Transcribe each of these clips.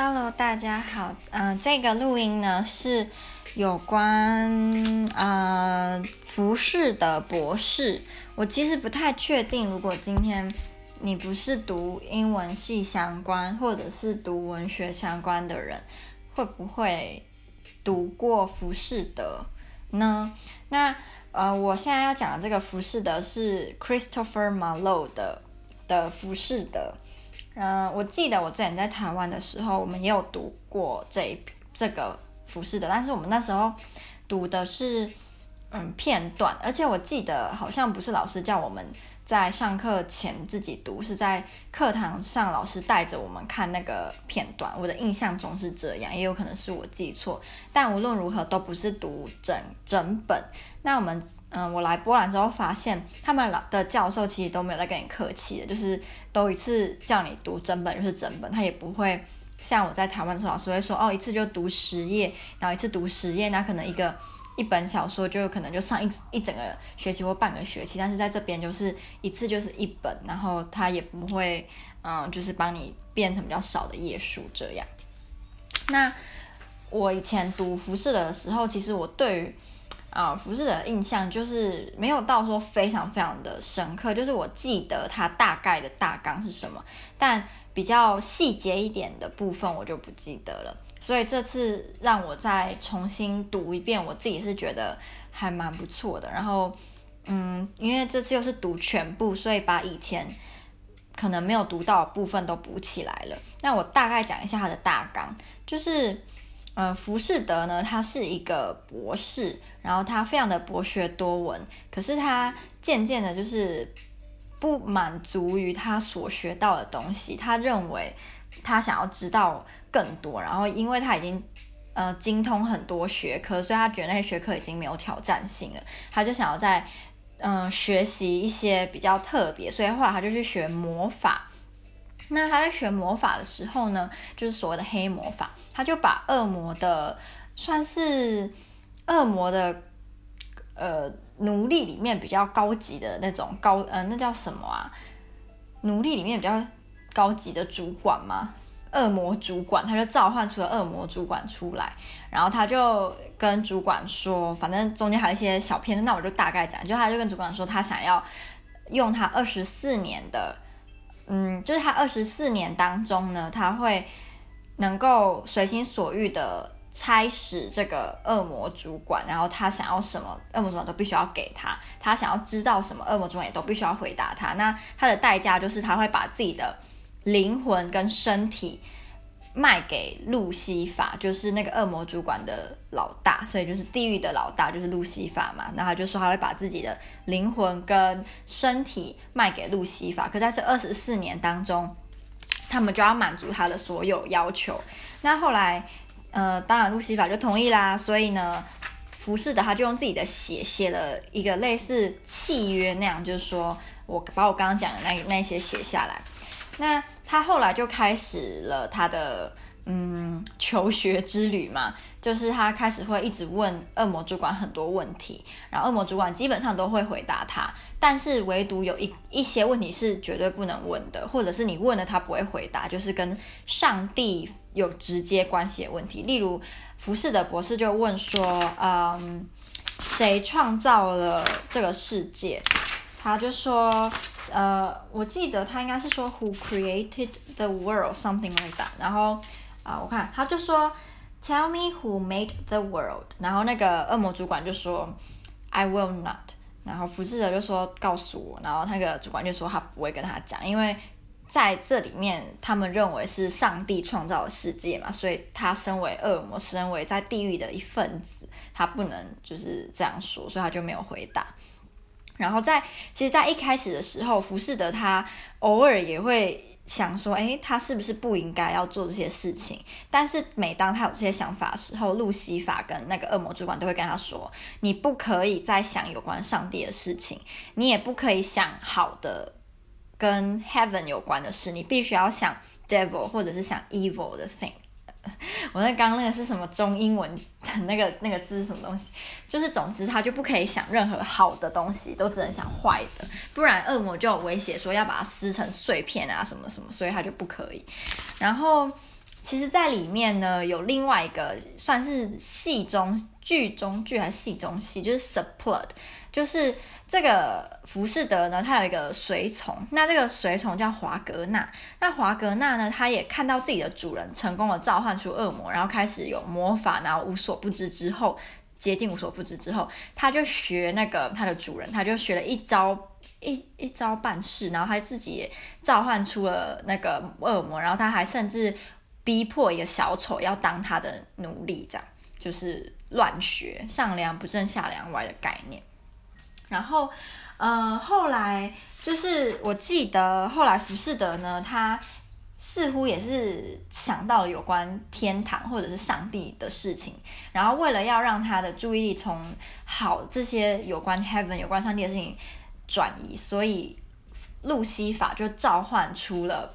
Hello，大家好。嗯、呃，这个录音呢是有关呃浮士德博士。我其实不太确定，如果今天你不是读英文系相关，或者是读文学相关的人，会不会读过浮士德呢？那呃，我现在要讲的这个浮士德是 Christopher Marlowe 的的浮士德。嗯，我记得我之前在台湾的时候，我们也有读过这一这个服饰的，但是我们那时候读的是嗯片段，而且我记得好像不是老师叫我们在上课前自己读，是在课堂上老师带着我们看那个片段。我的印象中是这样，也有可能是我记错，但无论如何都不是读整整本。那我们，嗯，我来波兰之后发现，他们老的教授其实都没有在跟你客气的，就是都一次叫你读整本就是整本，他也不会像我在台湾的时候，老师会说，哦，一次就读十页，然后一次读十页，那可能一个一本小说就可能就上一一整个学期或半个学期，但是在这边就是一次就是一本，然后他也不会，嗯，就是帮你变成比较少的页数这样。那我以前读服饰的时候，其实我对于啊，服饰的印象就是没有到说非常非常的深刻，就是我记得它大概的大纲是什么，但比较细节一点的部分我就不记得了。所以这次让我再重新读一遍，我自己是觉得还蛮不错的。然后，嗯，因为这次又是读全部，所以把以前可能没有读到的部分都补起来了。那我大概讲一下它的大纲，就是。呃，浮士德呢，他是一个博士，然后他非常的博学多闻，可是他渐渐的，就是不满足于他所学到的东西，他认为他想要知道更多，然后因为他已经呃精通很多学科，所以他觉得那些学科已经没有挑战性了，他就想要在嗯、学习一些比较特别，所以后来他就去学魔法。那他在学魔法的时候呢，就是所谓的黑魔法，他就把恶魔的算是恶魔的呃奴隶里面比较高级的那种高呃那叫什么啊？奴隶里面比较高级的主管嘛，恶魔主管，他就召唤出了恶魔主管出来，然后他就跟主管说，反正中间还有一些小片段，那我就大概讲，就他就跟主管说，他想要用他二十四年的。嗯，就是他二十四年当中呢，他会能够随心所欲的差使这个恶魔主管，然后他想要什么，恶魔主管都必须要给他；他想要知道什么，恶魔主管也都必须要回答他。那他的代价就是他会把自己的灵魂跟身体。卖给路西法，就是那个恶魔主管的老大，所以就是地狱的老大，就是路西法嘛。然后他就说他会把自己的灵魂跟身体卖给路西法，可在这二十四年当中，他们就要满足他的所有要求。那后来，呃，当然路西法就同意啦。所以呢，服侍的他就用自己的血写了一个类似契约那样，就是说我把我刚刚讲的那那些写下来。那他后来就开始了他的嗯求学之旅嘛，就是他开始会一直问恶魔主管很多问题，然后恶魔主管基本上都会回答他，但是唯独有一一些问题是绝对不能问的，或者是你问了他不会回答，就是跟上帝有直接关系的问题。例如，浮士的博士就问说，嗯，谁创造了这个世界？他就说，呃，我记得他应该是说 Who created the world something like that。然后啊、我看他就说 Tell me who made the world。然后那个恶魔主管就说 I will not。然后浮士德就说告诉我。然后那个主管就说他不会跟他讲，因为在这里面他们认为是上帝创造的世界嘛，所以他身为恶魔，身为在地狱的一份子，他不能就是这样说，所以他就没有回答。然后在其实，在一开始的时候，浮士德他偶尔也会想说，诶，他是不是不应该要做这些事情？但是每当他有这些想法的时候，路西法跟那个恶魔主管都会跟他说，你不可以再想有关上帝的事情，你也不可以想好的跟 heaven 有关的事，你必须要想 devil 或者是想 evil 的 thing。我那刚刚那个是什么中英文的那个那个字什么东西？就是总之他就不可以想任何好的东西，都只能想坏的，不然恶魔就有威胁说要把它撕成碎片啊什么什么，所以他就不可以。然后其实在里面呢有另外一个算是戏中剧中剧还是戏中戏，就是 subplot，就是这个浮士德呢，他有一个随从，那这个随从叫华格纳，那华格纳呢，他也看到自己的主人成功的召唤出恶魔，然后开始有魔法，然后无所不知之后。接近无所不知之后，他就学那个他的主人，他就学了一招一一招半式，然后他自己也召唤出了那个恶魔，然后他还甚至逼迫一个小丑要当他的奴隶，这样就是乱学，上梁不正下梁歪的概念。然后，呃，后来就是我记得后来浮士德呢，他。似乎也是想到了有关天堂或者是上帝的事情，然后为了要让他的注意力从好这些有关 heaven 有关上帝的事情转移，所以路西法就召唤出了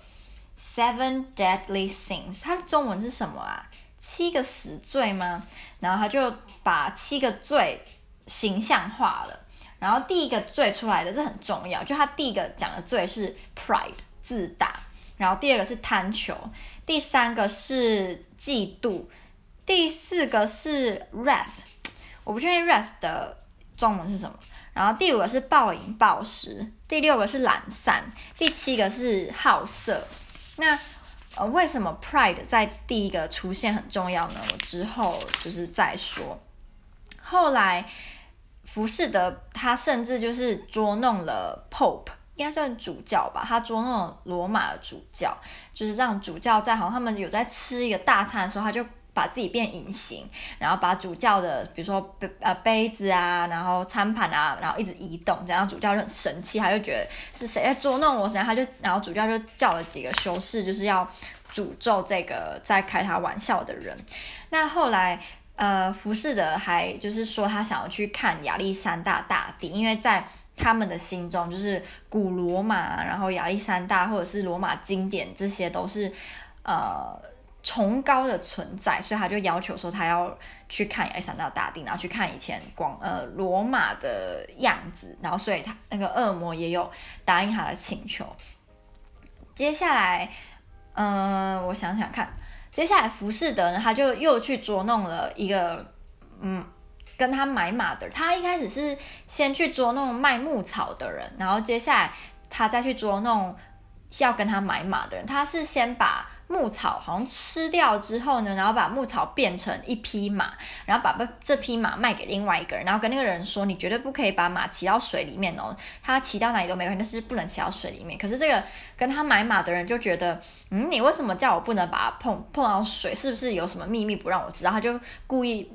seven deadly sins，它的中文是什么啊？七个死罪吗？然后他就把七个罪形象化了，然后第一个罪出来的这很重要，就他第一个讲的罪是 pride 自大。然后第二个是贪求，第三个是嫉妒，第四个是 wrath，我不确定 wrath 的中文是什么。然后第五个是暴饮暴食，第六个是懒散，第七个是好色。那呃，为什么 pride 在第一个出现很重要呢？我之后就是再说。后来浮士德他甚至就是捉弄了 Pope。应该算主教吧，他捉弄罗马的主教，就是让主教在好像他们有在吃一个大餐的时候，他就把自己变隐形，然后把主教的比如说杯呃杯子啊，然后餐盘啊，然后一直移动，这样主教就很生气，他就觉得是谁在捉弄我，然后他就然后主教就叫了几个修士，就是要诅咒这个在开他玩笑的人。那后来呃，浮士德还就是说他想要去看亚历山大大帝，因为在他们的心中就是古罗马，然后亚历山大或者是罗马经典，这些都是呃崇高的存在，所以他就要求说他要去看埃塞纳大大帝，然后去看以前广呃罗马的样子，然后所以他那个恶魔也有答应他的请求。接下来，嗯、我想想看，接下来浮士德呢，他就又去捉弄了一个嗯。跟他买马的，他一开始是先去捉弄卖牧草的人，然后接下来他再去捉弄要跟他买马的人。他是先把牧草好像吃掉之后呢，然后把牧草变成一匹马，然后把这匹马卖给另外一个人，然后跟那个人说：“你绝对不可以把马骑到水里面哦，他骑到哪里都没关系，但是不能骑到水里面。”可是这个跟他买马的人就觉得：“嗯，你为什么叫我不能把它碰碰到水？是不是有什么秘密不让我知道？”他就故意。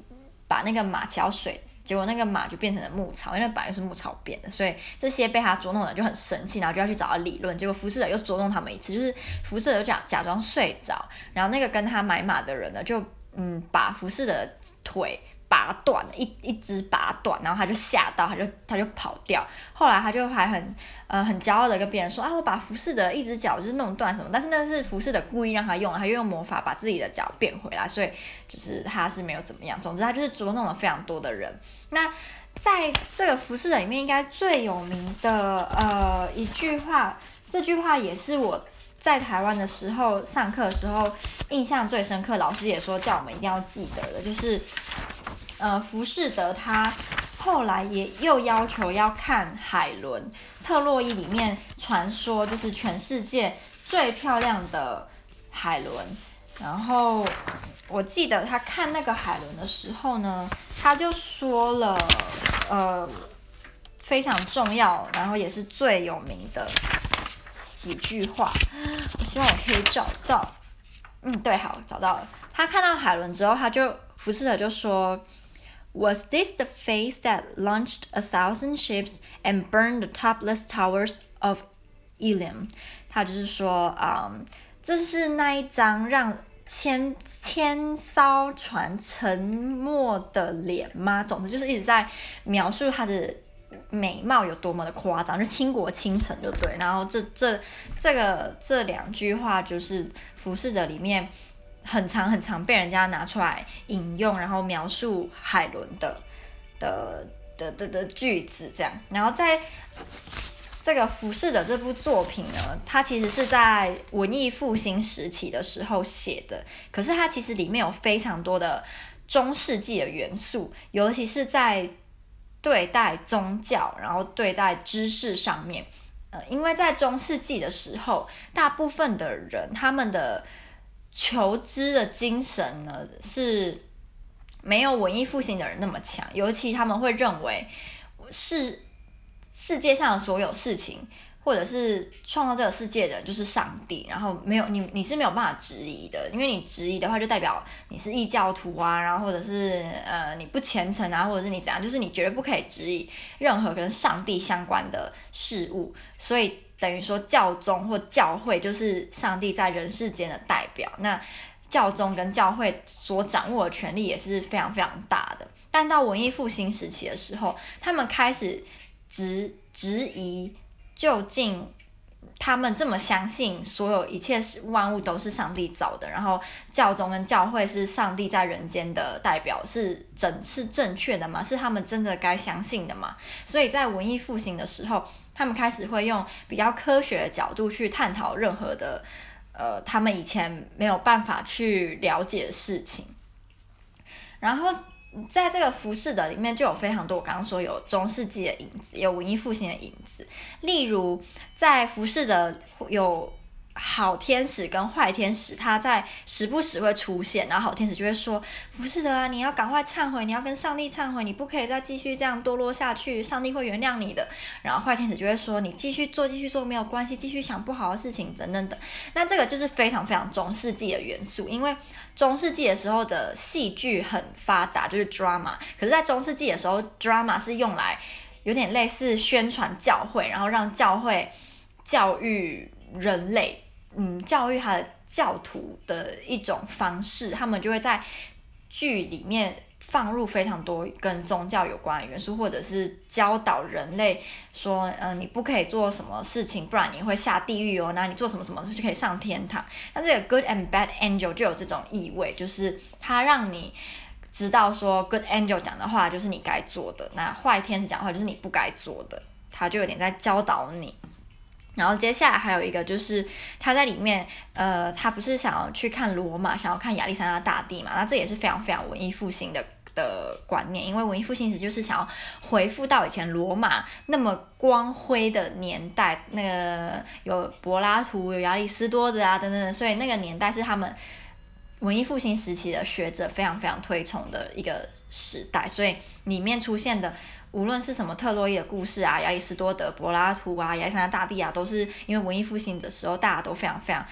把那个马骑到水，结果那个马就变成了牧草，因为本来就是牧草变的，所以这些被他捉弄的就很生气，然后就要去找他理论。结果服侍者又捉弄他们一次，就是服侍者假假装睡着，然后那个跟他买马的人呢，就嗯把服侍的腿。拔断了一一只拔断，然后他就吓到，他就他就跑掉。后来他就还很呃很骄傲的跟别人说啊，我把服侍的一只脚就是弄断什么，但是那是服侍的故意让他用，他又用魔法把自己的脚变回来，所以就是他是没有怎么样。总之他就是捉弄了非常多的人。那在这个浮士德里面，应该最有名的呃一句话，这句话也是我在台湾的时候上课的时候印象最深刻，老师也说叫我们一定要记得的，就是。呃，浮士德他后来也又要求要看海伦特洛伊里面传说，就是全世界最漂亮的海伦。然后我记得他看那个海伦的时候呢，他就说了呃非常重要，然后也是最有名的几句话。我希望我可以找到。嗯，对，好，找到了。他看到海伦之后，他就浮士德就说。Was this the face that launched a thousand ships and burned the topless towers of Ilium？他就是说，嗯，这是那一张让千千艘船沉没的脸吗？总之就是一直在描述她的美貌有多么的夸张，就倾国倾城就对。然后这这这个这两句话就是浮士德里面。很长很长，被人家拿出来引用，然后描述海伦的的的的的句子这样。然后在这个《浮士德》这部作品呢，它其实是在文艺复兴时期的时候写的，可是它其实里面有非常多的中世纪的元素，尤其是在对待宗教，然后对待知识上面。呃，因为在中世纪的时候，大部分的人他们的求知的精神呢，是没有文艺复兴的人那么强，尤其他们会认为是世界上的所有事情。或者是创造这个世界的就是上帝，然后没有你，你是没有办法质疑的，因为你质疑的话，就代表你是异教徒啊，然后或者是呃你不虔诚啊，或者是你怎样，就是你绝对不可以质疑任何跟上帝相关的事物，所以等于说教宗或教会就是上帝在人世间的代表，那教宗跟教会所掌握的权力也是非常非常大的。但到文艺复兴时期的时候，他们开始质质疑。究竟他们这么相信所有一切是万物都是上帝造的，然后教宗跟教会是上帝在人间的代表，是正是正确的吗？是他们真的该相信的吗？所以在文艺复兴的时候，他们开始会用比较科学的角度去探讨任何的呃他们以前没有办法去了解事情，然后。在这个服饰的里面就有非常多，我刚刚说有中世纪的影子，有文艺复兴的影子。例如，在服饰的有好天使跟坏天使，他在时不时会出现，然后好天使就会说：“浮士德啊，你要赶快忏悔，你要跟上帝忏悔，你不可以再继续这样堕落下去，上帝会原谅你的。”然后坏天使就会说：“你继续做，继续做没有关系，继续想不好的事情，等等等。”那这个就是非常非常中世纪的元素，因为。中世纪的时候的戏剧很发达，就是 drama。可是，在中世纪的时候，drama 是用来有点类似宣传教会，然后让教会教育人类，嗯，教育他的教徒的一种方式。他们就会在剧里面。放入非常多跟宗教有关的元素，或者是教导人类说，嗯、呃，你不可以做什么事情，不然你会下地狱哦。那你做什么什么就可以上天堂。那这个 good and bad angel 就有这种意味，就是他让你知道说，good angel 讲的话就是你该做的，那坏天使讲的话就是你不该做的。他就有点在教导你。然后接下来还有一个就是他在里面，呃，他不是想要去看罗马，想要看亚历山大大帝嘛？那这也是非常非常文艺复兴的。的观念，因为文艺复兴时就是想要回复到以前罗马那么光辉的年代，那个有柏拉图、有亚里士多德啊等等，所以那个年代是他们文艺复兴时期的学者非常非常推崇的一个时代，所以里面出现的无论是什么特洛伊的故事啊、亚里士多德、柏拉图啊、亚历山大帝啊，都是因为文艺复兴的时候大家都非常非常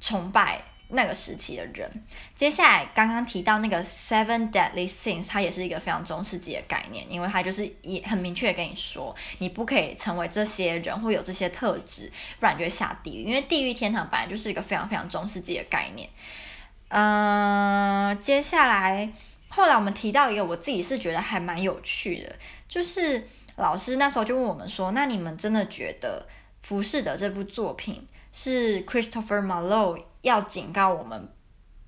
崇拜。那个时期的人，接下来刚刚提到那个 Seven Deadly Sins，它也是一个非常中世纪的概念，因为它就是也很明确跟你说，你不可以成为这些人或有这些特质，不然就会下地狱。因为地狱天堂本来就是一个非常非常中世纪的概念。嗯、接下来后来我们提到一个，我自己是觉得还蛮有趣的，就是老师那时候就问我们说，那你们真的觉得《浮士德》这部作品是 Christopher Marlowe？要警告我们，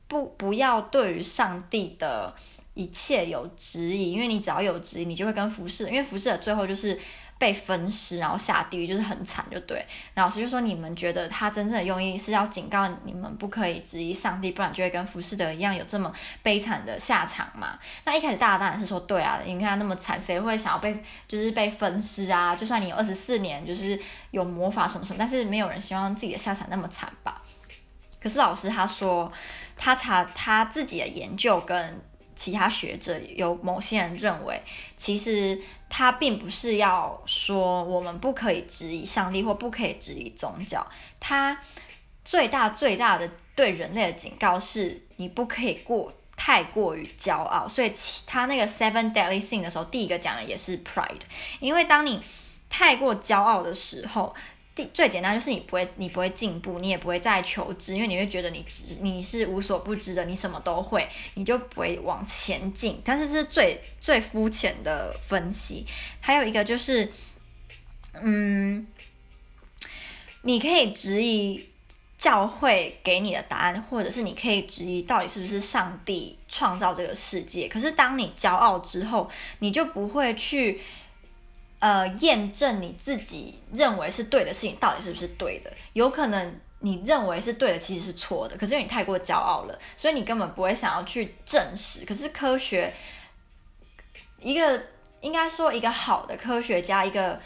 不不要对于上帝的一切有质疑，因为你只要有质疑，你就会跟浮士，因为浮士的最后就是被分尸，然后下地狱，就是很惨，就对。老师就说，你们觉得他真正的用意是要警告你们不可以质疑上帝，不然就会跟浮士德一样有这么悲惨的下场嘛？那一开始大家当然是说对啊，你看他那么惨，谁会想要被就是被分尸啊？就算你有二十四年，就是有魔法什么什么，但是没有人希望自己的下场那么惨吧？可是老师他说，他查他自己的研究跟其他学者有某些人认为，其实他并不是要说我们不可以质疑上帝或不可以质疑宗教，他最大最大的对人类的警告是，你不可以过太过于骄傲。所以他那个 Seven Deadly Sins 的时候，第一个讲的也是 Pride，因为当你太过骄傲的时候。最简单就是你不会，你不会进步，你也不会再求知，因为你会觉得你你是无所不知的，你什么都会，你就不会往前进。但是这是最最肤浅的分析。还有一个就是，嗯，你可以质疑教会给你的答案，或者是你可以质疑到底是不是上帝创造这个世界。可是当你骄傲之后，你就不会去。呃验证你自己认为是对的事情到底是不是对的。有可能你认为是对的，其实是错的。可是因为你太过骄傲了，所以你根本不会想要去证实。可是科学，一个应该说一个好的科学家，一个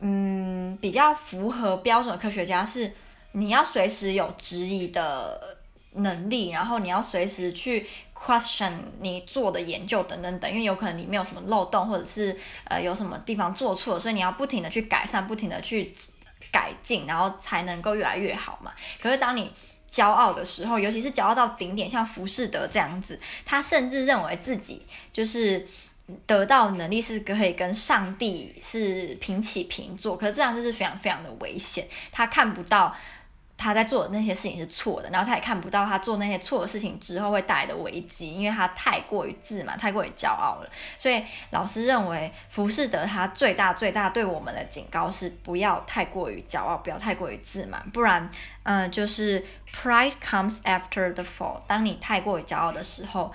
嗯比较符合标准的科学家是，你要随时有质疑的能力，然后你要随时去 question 你做的研究等等等，因为有可能里面有什么漏洞，或者是呃有什么地方做错，所以你要不停的去改善，不停的去改进，然后才能够越来越好嘛。可是当你骄傲的时候，尤其是骄傲到顶点，像浮士德这样子，他甚至认为自己就是得到能力是可以跟上帝是平起平坐，可是这样就是非常非常的危险，他看不到。他在做的那些事情是错的，然后他也看不到他做那些错的事情之后会带来的危机，因为他太过于自满，太过于骄傲了。所以老师认为，浮士德他最大最大对我们的警告是不要太过于骄傲，不要太过于自满，不然，嗯、就是 pride comes after the fall。当你太过于骄傲的时候，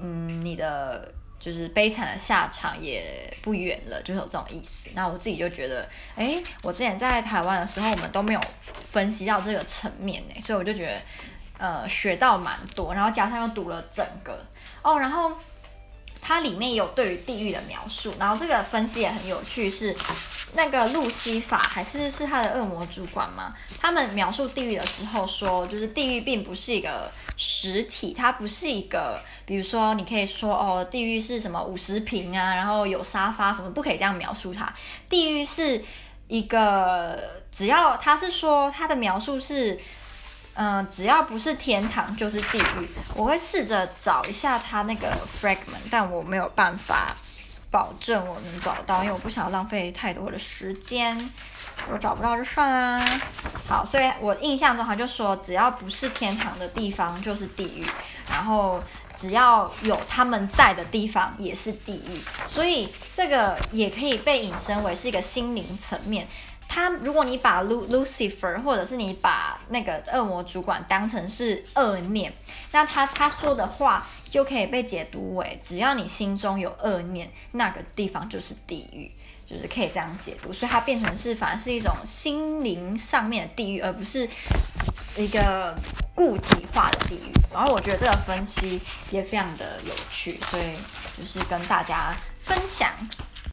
嗯，你的。就是悲惨的下场也不远了，就是有这种意思。那我自己就觉得，哎，我之前在台湾的时候，我们都没有分析到这个层面呢，所以我就觉得，呃，学到蛮多。然后加上又读了整个哦，然后它里面有对于地狱的描述，然后这个分析也很有趣，是那个路西法还是是他的恶魔主管吗？他们描述地狱的时候说，就是地狱并不是一个。实体，它不是一个，比如说，你可以说哦，地狱是什么五十平啊，然后有沙发什么，不可以这样描述它。地狱是一个，只要他是说他的描述是，嗯、只要不是天堂就是地狱。我会试着找一下他那个 fragment，但我没有办法保证我能找到，因为我不想浪费太多的时间。我找不到就算啦。好，所以我印象中他就说，只要不是天堂的地方就是地狱，然后只要有他们在的地方也是地狱。所以这个也可以被引申为是一个心灵层面。他如果你把 Lucifer 或者是你把那个恶魔主管当成是恶念，那他他说的话就可以被解读为，只要你心中有恶念，那个地方就是地狱。就是可以这样解读，所以它变成是反而是一种心灵上面的地狱，而不是一个固体化的地狱。然后我觉得这个分析也非常的有趣，所以就是跟大家分享。